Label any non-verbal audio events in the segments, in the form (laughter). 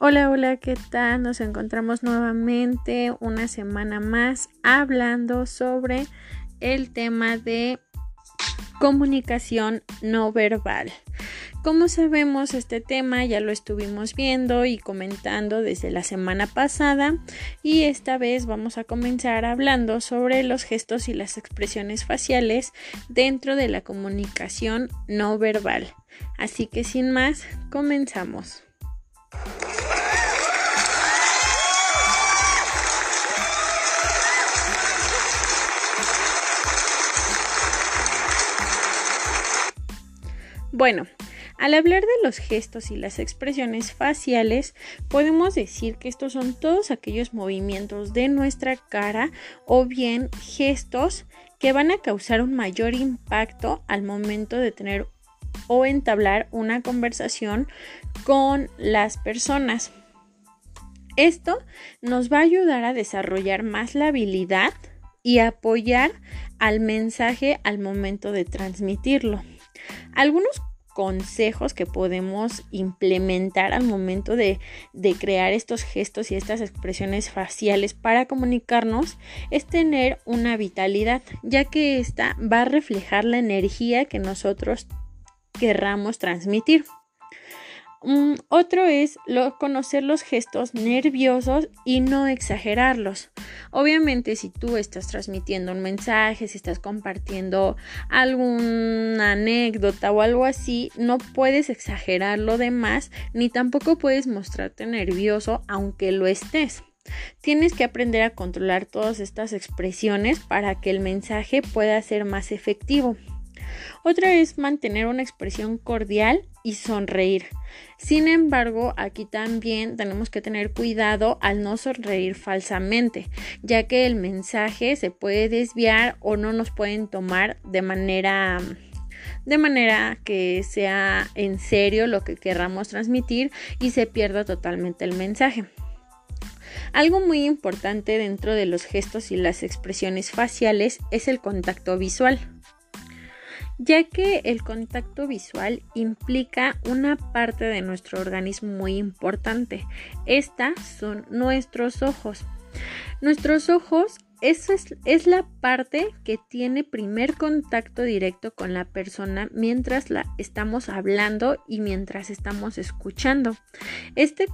Hola, hola, ¿qué tal? Nos encontramos nuevamente una semana más hablando sobre el tema de comunicación no verbal. Como sabemos, este tema ya lo estuvimos viendo y comentando desde la semana pasada y esta vez vamos a comenzar hablando sobre los gestos y las expresiones faciales dentro de la comunicación no verbal. Así que sin más, comenzamos. Bueno, al hablar de los gestos y las expresiones faciales, podemos decir que estos son todos aquellos movimientos de nuestra cara o bien gestos que van a causar un mayor impacto al momento de tener o entablar una conversación con las personas. Esto nos va a ayudar a desarrollar más la habilidad y apoyar al mensaje al momento de transmitirlo. Algunos consejos que podemos implementar al momento de, de, crear estos gestos y estas expresiones faciales para comunicarnos es tener una vitalidad, ya que esta va a reflejar la energía que nosotros querramos transmitir. Mm, otro es conocer los gestos nerviosos y no exagerarlos. Obviamente si tú estás transmitiendo un mensaje, si estás compartiendo alguna anécdota o algo así, no puedes exagerar lo demás ni tampoco puedes mostrarte nervioso aunque lo estés. Tienes que aprender a controlar todas estas expresiones para que el mensaje pueda ser más efectivo. Otra es mantener una expresión cordial y sonreír. Sin embargo, aquí también tenemos que tener cuidado al no sonreír falsamente, ya que el mensaje se puede desviar o no nos pueden tomar de manera de manera que sea en serio lo que querramos transmitir y se pierda totalmente el mensaje. Algo muy importante dentro de los gestos y las expresiones faciales es el contacto visual ya que el contacto visual implica una parte de nuestro organismo muy importante. Estas son nuestros ojos. Nuestros ojos es, es, la parte que tiene primer contacto directo con la persona mientras la estamos hablando y mientras estamos escuchando. Este,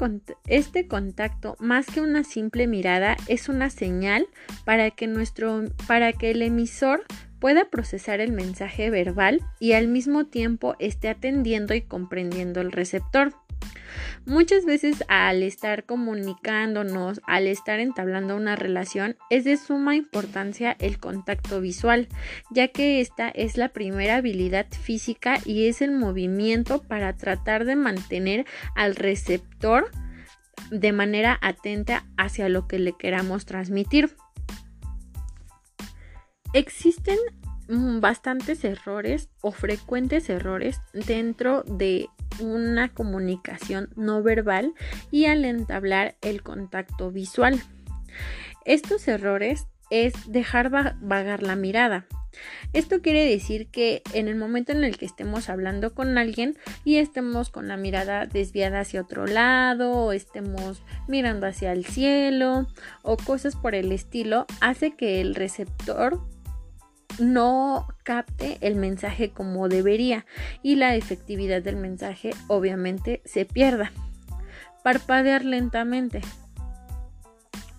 este contacto, más que una simple mirada, es una señal para que, nuestro, para que el emisor pueda procesar el mensaje verbal y al mismo tiempo esté atendiendo y comprendiendo el receptor. Muchas veces al estar comunicándonos, al estar entablando una relación, es de suma importancia el contacto visual, ya que esta es la primera habilidad física y es el movimiento para tratar de mantener al receptor de manera atenta hacia lo que le queramos transmitir. Existen mm, bastantes errores o frecuentes errores dentro de una comunicación no verbal y al entablar el contacto visual. Estos errores es dejar vagar la mirada. Esto quiere decir que en el momento en el que estemos hablando con alguien y estemos con la mirada desviada hacia otro lado o estemos mirando hacia el cielo o cosas por el estilo, hace que el receptor no capte el mensaje como debería y la efectividad del mensaje obviamente se pierda. Parpadear lentamente.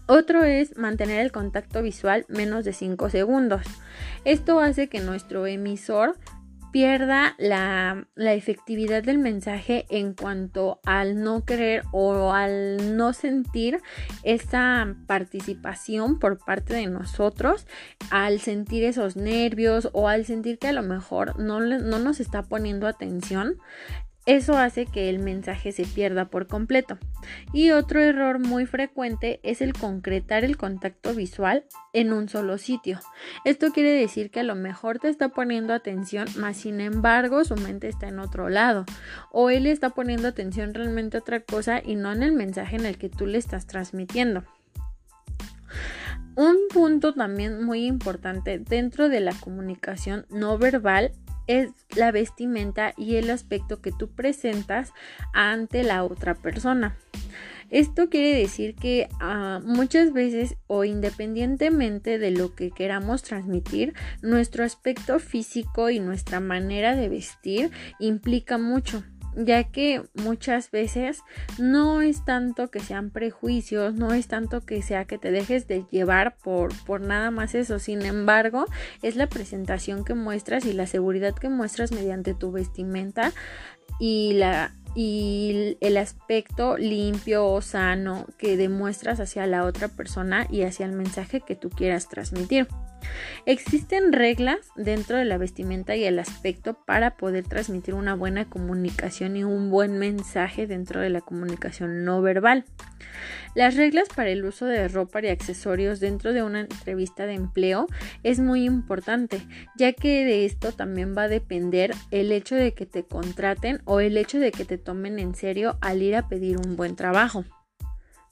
Otro es mantener el contacto visual menos de 5 segundos. Esto hace que nuestro emisor pierda la, efectividad del mensaje en cuanto al no querer o al no sentir esa participación por parte de nosotros, al sentir esos nervios o al sentir que a lo mejor no, no nos está poniendo atención, eso hace que el mensaje se pierda por completo. Y otro error muy frecuente es el concretar el contacto visual en un solo sitio. Esto quiere decir que a lo mejor te está poniendo atención, mas sin embargo su mente está en otro lado. O él está poniendo atención realmente a otra cosa y no en el mensaje en el que tú le estás transmitiendo. Un punto también muy importante dentro de la comunicación no verbal es la vestimenta y el aspecto que tú presentas ante la otra persona. Esto quiere decir que ah, muchas veces o independientemente de lo que queramos transmitir, nuestro aspecto físico y nuestra manera de vestir implica mucho ya que muchas veces no es tanto que sean prejuicios, no es tanto que sea que te dejes de llevar por, por nada más eso, sin embargo es la presentación que muestras y la seguridad que muestras mediante tu vestimenta y la y el aspecto limpio o sano que demuestras hacia la otra persona y hacia el mensaje que tú quieras transmitir. Existen reglas dentro de la vestimenta y el aspecto para poder transmitir una buena comunicación y un buen mensaje dentro de la comunicación no verbal. Las reglas para el uso de ropa y accesorios dentro de una entrevista de empleo es muy importante, ya que de esto también va a depender el hecho de que te contraten o el hecho de que te tomen en serio al ir a pedir un buen trabajo.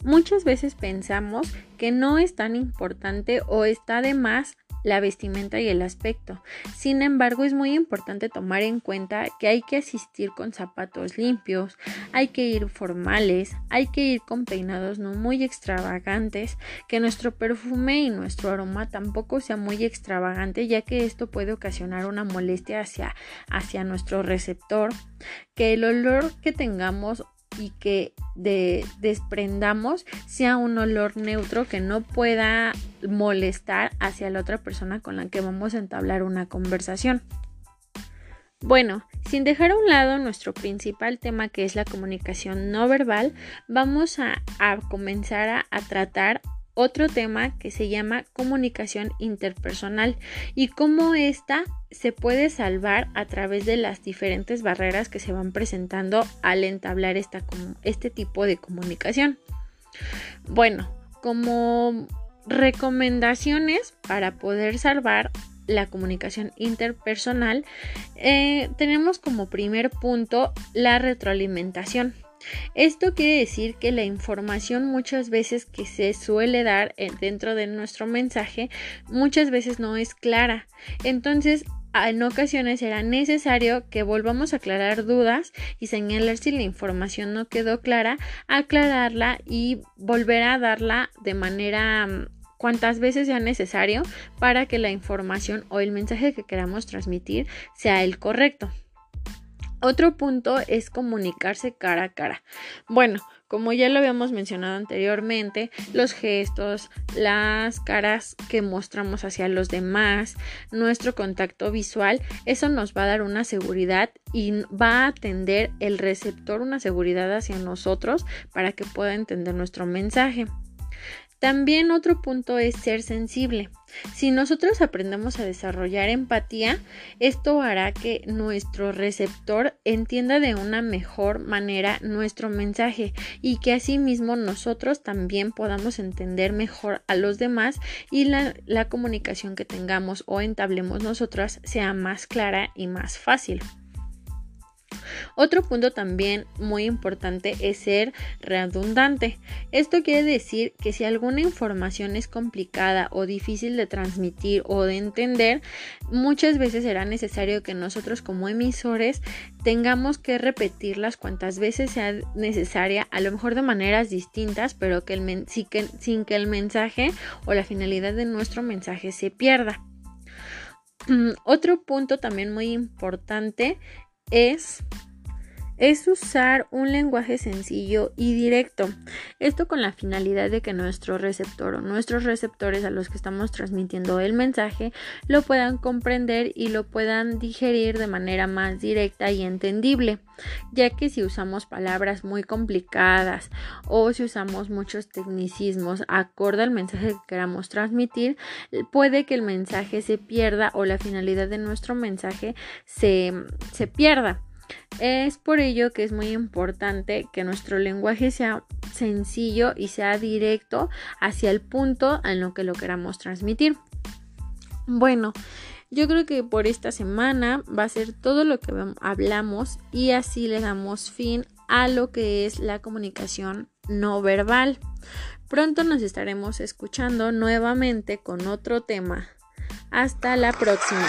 Muchas veces pensamos que no es tan importante o está de más la vestimenta y el aspecto. Sin embargo, es muy importante tomar en cuenta que hay que asistir con zapatos limpios, hay que ir formales, hay que ir con peinados no muy extravagantes, que nuestro perfume y nuestro aroma tampoco sea muy extravagante, ya que esto puede ocasionar una molestia hacia, hacia nuestro receptor, que el olor que tengamos y que desprendamos sea un olor neutro que no pueda molestar hacia la otra persona con la que vamos a entablar una conversación. Bueno, sin dejar a un lado nuestro principal tema que es la comunicación no verbal, vamos a, comenzar a tratar otro tema que se llama comunicación interpersonal y cómo esta se puede salvar a través de las diferentes barreras que se van presentando al entablar esta, este tipo de comunicación. Bueno, como recomendaciones para poder salvar la comunicación interpersonal, eh, tenemos como primer punto la retroalimentación. Esto quiere decir que la información muchas veces que se suele dar dentro de nuestro mensaje muchas veces no es clara. Entonces, en ocasiones será necesario que volvamos a aclarar dudas y señalar si la información no quedó clara, aclararla y volver a darla de manera mm, cuantas veces sea necesario para que la información o el mensaje que queramos transmitir sea el correcto. Otro punto es comunicarse cara a cara. Bueno, como ya lo habíamos mencionado anteriormente, los gestos, las caras que mostramos hacia los demás, nuestro contacto visual, eso nos va a dar una seguridad y va a atender el receptor una seguridad hacia nosotros para que pueda entender nuestro mensaje. También otro punto es ser sensible. Si nosotros aprendemos a desarrollar empatía, esto hará que nuestro receptor entienda de una mejor manera nuestro mensaje y que asimismo nosotros también podamos entender mejor a los demás y la, comunicación que tengamos o entablemos nosotras sea más clara y más fácil. Otro punto también muy importante es ser redundante. Esto quiere decir que si alguna información es complicada o difícil de transmitir o de entender, muchas veces será necesario que nosotros como emisores tengamos que repetirlas cuantas veces sea necesaria, a lo mejor de maneras distintas, pero que, sin que el mensaje o la finalidad de nuestro mensaje se pierda. (clears throat) Otro punto también muy importante es es usar un lenguaje sencillo y directo. Esto con la finalidad de que nuestro receptor o nuestros receptores a los que estamos transmitiendo el mensaje lo puedan comprender y lo puedan digerir de manera más directa y entendible. Ya que si usamos palabras muy complicadas o si usamos muchos tecnicismos acorde al mensaje que queramos transmitir, puede que el mensaje se pierda o la finalidad de nuestro mensaje se, se pierda. Es por ello que es muy importante que nuestro lenguaje sea sencillo y sea directo hacia el punto en lo que lo queramos transmitir. Bueno, yo creo que por esta semana va a ser todo lo que hablamos y así le damos fin a lo que es la comunicación no verbal. Pronto nos estaremos escuchando nuevamente con otro tema. Hasta la próxima.